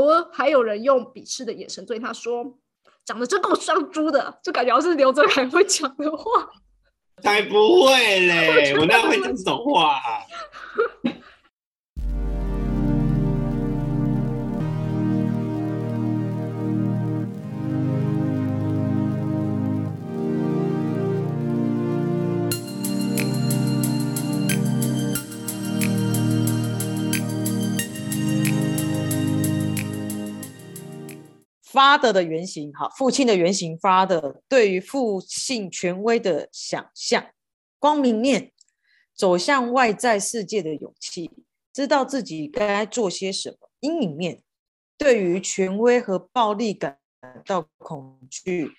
偶尔还有人用鄙视的眼神对他说：“长得真够像猪的。”就感觉好像是刘泽凯会讲的话。才不会嘞！我哪会讲这种话？Father 的原型，好，父亲的原型，Father 对于父性权威的想象，光明面，走向外在世界的勇气，知道自己该做些什么；阴影面，对于权威和暴力感到恐惧。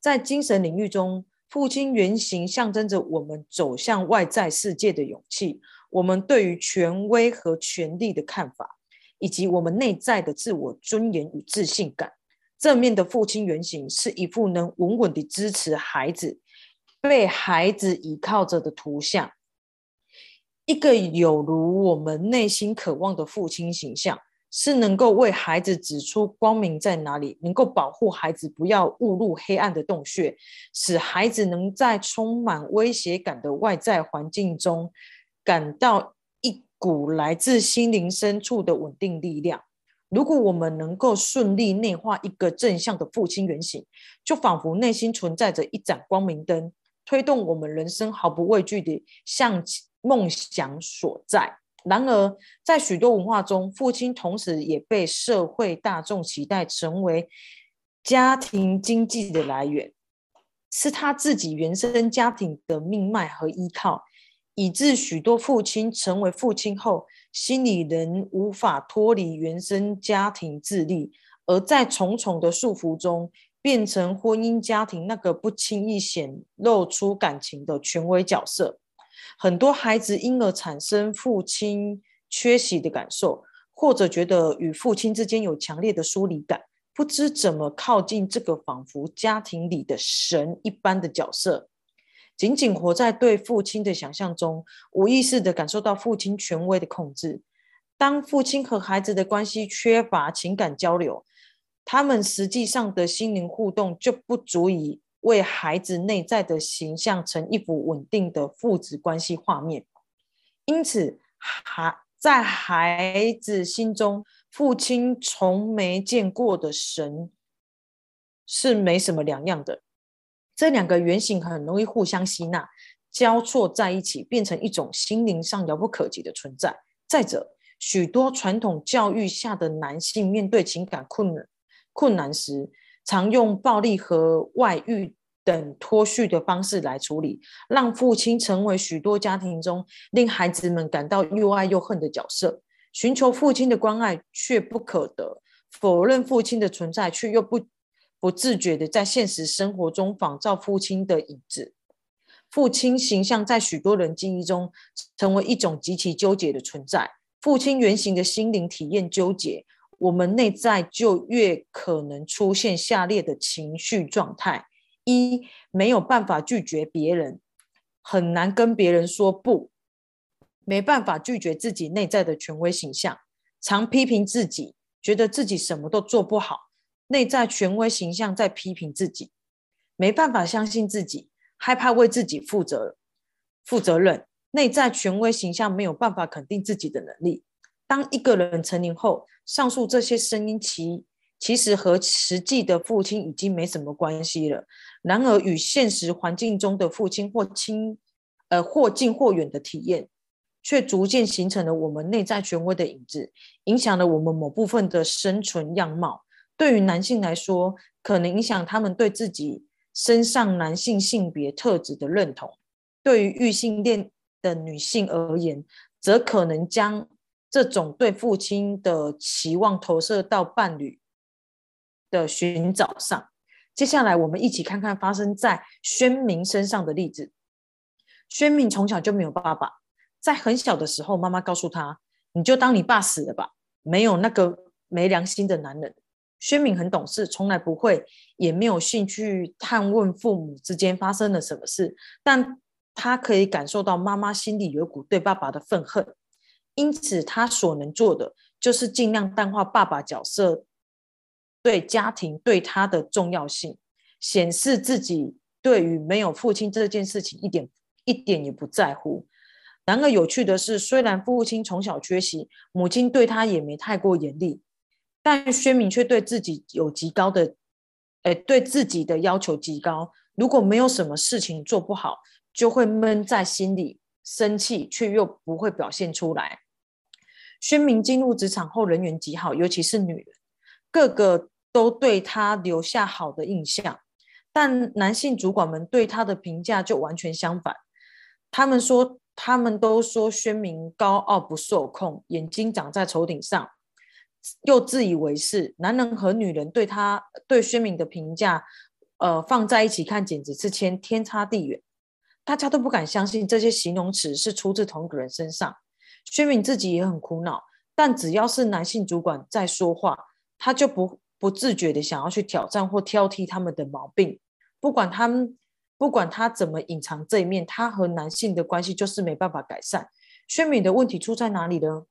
在精神领域中，父亲原型象征着我们走向外在世界的勇气，我们对于权威和权力的看法。以及我们内在的自我尊严与自信感，正面的父亲原型是一副能稳稳的支持孩子、被孩子依靠着的图像，一个有如我们内心渴望的父亲形象，是能够为孩子指出光明在哪里，能够保护孩子不要误入黑暗的洞穴，使孩子能在充满威胁感的外在环境中感到一。股来自心灵深处的稳定力量。如果我们能够顺利内化一个正向的父亲原型，就仿佛内心存在着一盏光明灯，推动我们人生毫不畏惧地向梦想所在。然而，在许多文化中，父亲同时也被社会大众期待成为家庭经济的来源，是他自己原生家庭的命脉和依靠。以致许多父亲成为父亲后，心里仍无法脱离原生家庭自立，而在重重的束缚中，变成婚姻家庭那个不轻易显露出感情的权威角色。很多孩子因而产生父亲缺席的感受，或者觉得与父亲之间有强烈的疏离感，不知怎么靠近这个仿佛家庭里的神一般的角色。仅仅活在对父亲的想象中，无意识的感受到父亲权威的控制。当父亲和孩子的关系缺乏情感交流，他们实际上的心灵互动就不足以为孩子内在的形象成一幅稳定的父子关系画面。因此，孩在孩子心中，父亲从没见过的神是没什么两样的。这两个原型很容易互相吸纳，交错在一起，变成一种心灵上遥不可及的存在。再者，许多传统教育下的男性面对情感困难困难时，常用暴力和外遇等脱序的方式来处理，让父亲成为许多家庭中令孩子们感到又爱又恨的角色。寻求父亲的关爱却不可得，否认父亲的存在却又不。不自觉的在现实生活中仿照父亲的影子，父亲形象在许多人记忆中成为一种极其纠结的存在。父亲原型的心灵体验纠结，我们内在就越可能出现下列的情绪状态：一、没有办法拒绝别人，很难跟别人说不；没办法拒绝自己内在的权威形象，常批评自己，觉得自己什么都做不好。内在权威形象在批评自己，没办法相信自己，害怕为自己负责负责任。内在权威形象没有办法肯定自己的能力。当一个人成年后，上述这些声音其其实和实际的父亲已经没什么关系了。然而，与现实环境中的父亲或亲呃或近或远的体验，却逐渐形成了我们内在权威的影子，影响了我们某部分的生存样貌。对于男性来说，可能影响他们对自己身上男性性别特质的认同；对于异性恋的女性而言，则可能将这种对父亲的期望投射到伴侣的寻找上。接下来，我们一起看看发生在宣明身上的例子。宣明从小就没有爸爸，在很小的时候，妈妈告诉他：“你就当你爸死了吧，没有那个没良心的男人。”薛敏很懂事，从来不会，也没有兴趣探问父母之间发生了什么事，但他可以感受到妈妈心里有股对爸爸的愤恨，因此他所能做的就是尽量淡化爸爸角色对家庭对他的重要性，显示自己对于没有父亲这件事情一点一点也不在乎。然而有趣的是，虽然父亲从小缺席，母亲对他也没太过严厉，但宣明却对自己有极高的，诶，对自己的要求极高。如果没有什么事情做不好，就会闷在心里，生气却又不会表现出来。宣明进入职场后人缘极好，尤其是女人，个个都对他留下好的印象。但男性主管们对他的评价就完全相反，他们说，他们都说宣明高傲不受控，眼睛长在头顶上，又自以为是。男人和女人对他对薛敏的评价。呃，放在一起看，简直是天天差地远。大家都不敢相信这些形容词是出自同一个人身上。薛敏自己也很苦恼，但只要是男性主管在说话，他就不不自觉的想要去挑战或挑剔他们的毛病。不管他们，不管他怎么隐藏这一面，他和男性的关系就是没办法改善。薛敏的问题出在哪里呢？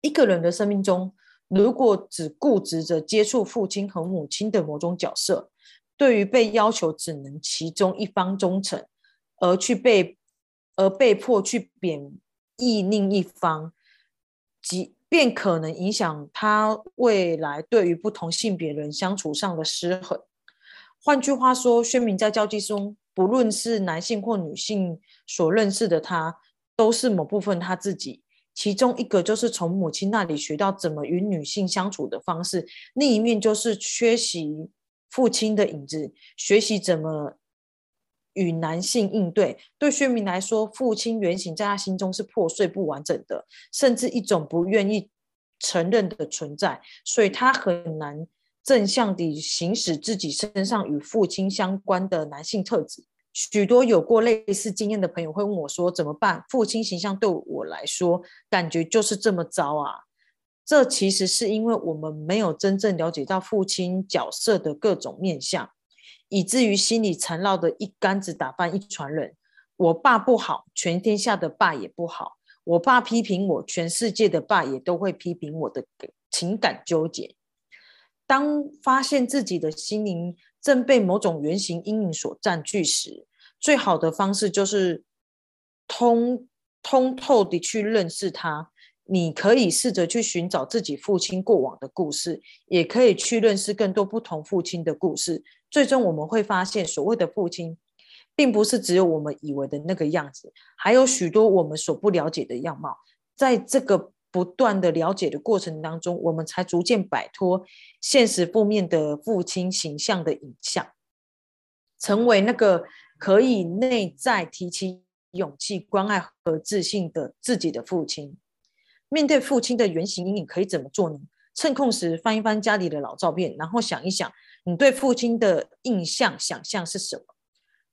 一个人的生命中，如果只固执着接触父亲和母亲的某种角色，对于被要求只能其中一方忠诚，而去被而被迫去贬义另一方，即便可能影响他未来对于不同性别人相处上的失衡。换句话说，宣明在交际中，不论是男性或女性所认识的他，都是某部分他自己。其中一个就是从母亲那里学到怎么与女性相处的方式，另一面就是缺席。父亲的影子，学习怎么与男性应对。对薛明来说，父亲原型在他心中是破碎不完整的，甚至一种不愿意承认的存在，所以他很难正向地行使自己身上与父亲相关的男性特质。许多有过类似经验的朋友会问我说：“怎么办？父亲形象对我来说，感觉就是这么糟啊。”这其实是因为我们没有真正了解到父亲角色的各种面相，以至于心里缠绕的一竿子打翻一船人。我爸不好，全天下的爸也不好；我爸批评我，全世界的爸也都会批评我的情感纠结。当发现自己的心灵正被某种原型阴影所占据时，最好的方式就是通通透的去认识它。你可以试着去寻找自己父亲过往的故事，也可以去认识更多不同父亲的故事。最终我们会发现，所谓的父亲，并不是只有我们以为的那个样子，还有许多我们所不了解的样貌。在这个不断的了解的过程当中，我们才逐渐摆脱现实负面的父亲形象的影像，成为那个可以内在提起勇气、关爱和自信的自己的父亲。面对父亲的原型阴影，可以怎么做呢？趁空时翻一翻家里的老照片，然后想一想，你对父亲的印象、想象是什么？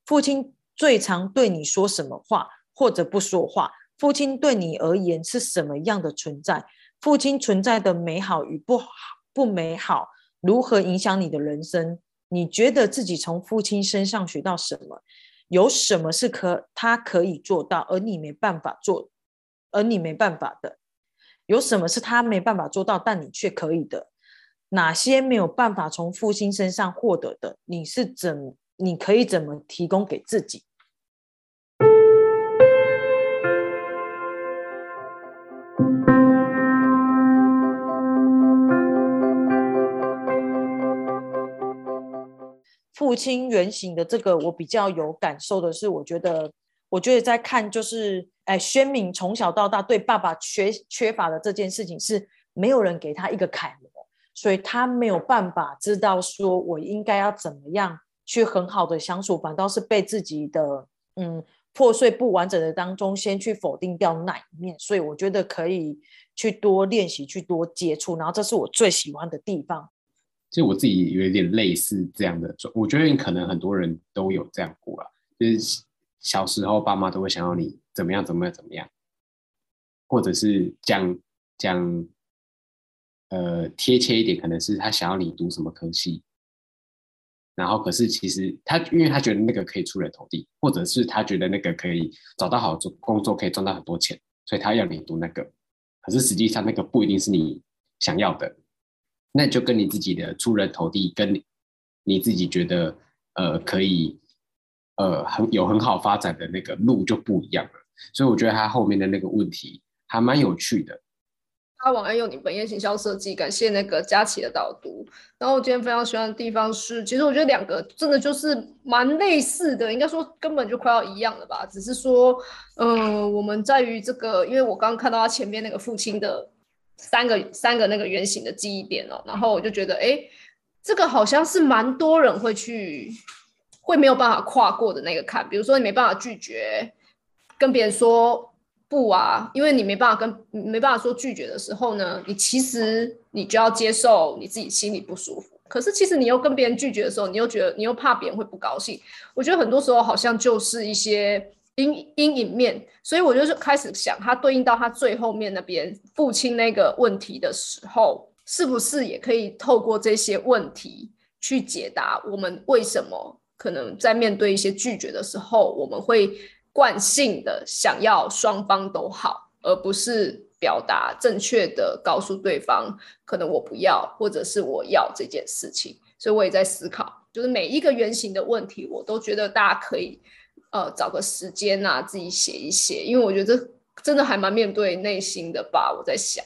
父亲最常对你说什么话，或者不说话？父亲对你而言是什么样的存在？父亲存在的美好与不好、不美好，如何影响你的人生？你觉得自己从父亲身上学到什么？有什么是可他可以做到，而你没办法做，而你没办法的？有什么是他没办法做到，但你却可以的？哪些没有办法从父亲身上获得的？你是怎？你可以怎么提供给自己？亲原型的这个，我比较有感受的是，我觉得。我觉得在看就是，哎，宣明从小到大对爸爸缺缺乏的这件事情是没有人给他一个楷模，所以他没有办法知道说我应该要怎么样去很好的相处，反倒是被自己的嗯破碎不完整的当中先去否定掉那一面，所以我觉得可以去多练习，去多接触，然后这是我最喜欢的地方。其实我自己有一点类似这样的，我觉得可能很多人都有这样过了，就是。小时候，爸妈都会想要你怎么样，怎么样，怎么样，或者是讲讲，呃，贴切一点，可能是他想要你读什么科系，然后可是其实他，因为他觉得那个可以出人头地，或者是他觉得那个可以找到好做工作，可以赚到很多钱，所以他要你读那个。可是实际上，那个不一定是你想要的，那就跟你自己的出人头地，跟你你自己觉得呃可以呃很有很好发展的那个路就不一样了。所以我觉得他后面的那个问题还蛮有趣的。他晚安用你本业行销设计，感谢那个佳琪的导读。然后我今天非常喜欢的地方是，其实我觉得两个真的就是蛮类似的，应该说根本就快要一样了吧。只是说，嗯，我们在于这个，因为我刚刚看到他前面那个父亲的三个三个那个圆形的记忆点哦，然后我就觉得，哎，这个好像是蛮多人会去会没有办法跨过的那个坎，比如说你没办法拒绝跟别人说。不啊，因为你没办法跟没办法说拒绝的时候呢，你其实你就要接受你自己心里不舒服。可是其实你又跟别人拒绝的时候，你又觉得你又怕别人会不高兴。我觉得很多时候好像就是一些阴阴影面，所以我就是开始想，它对应到他最后面那边父亲那个问题的时候，是不是也可以透过这些问题去解答我们为什么可能在面对一些拒绝的时候，我们会。惯性的想要双方都好，而不是表达正确的告诉对方，可能我不要，或者是我要这件事情。所以我也在思考，就是每一个原型的问题，我都觉得大家可以呃找个时间呐，自己写一写，因为我觉得真的还蛮面对内心的吧。我在想。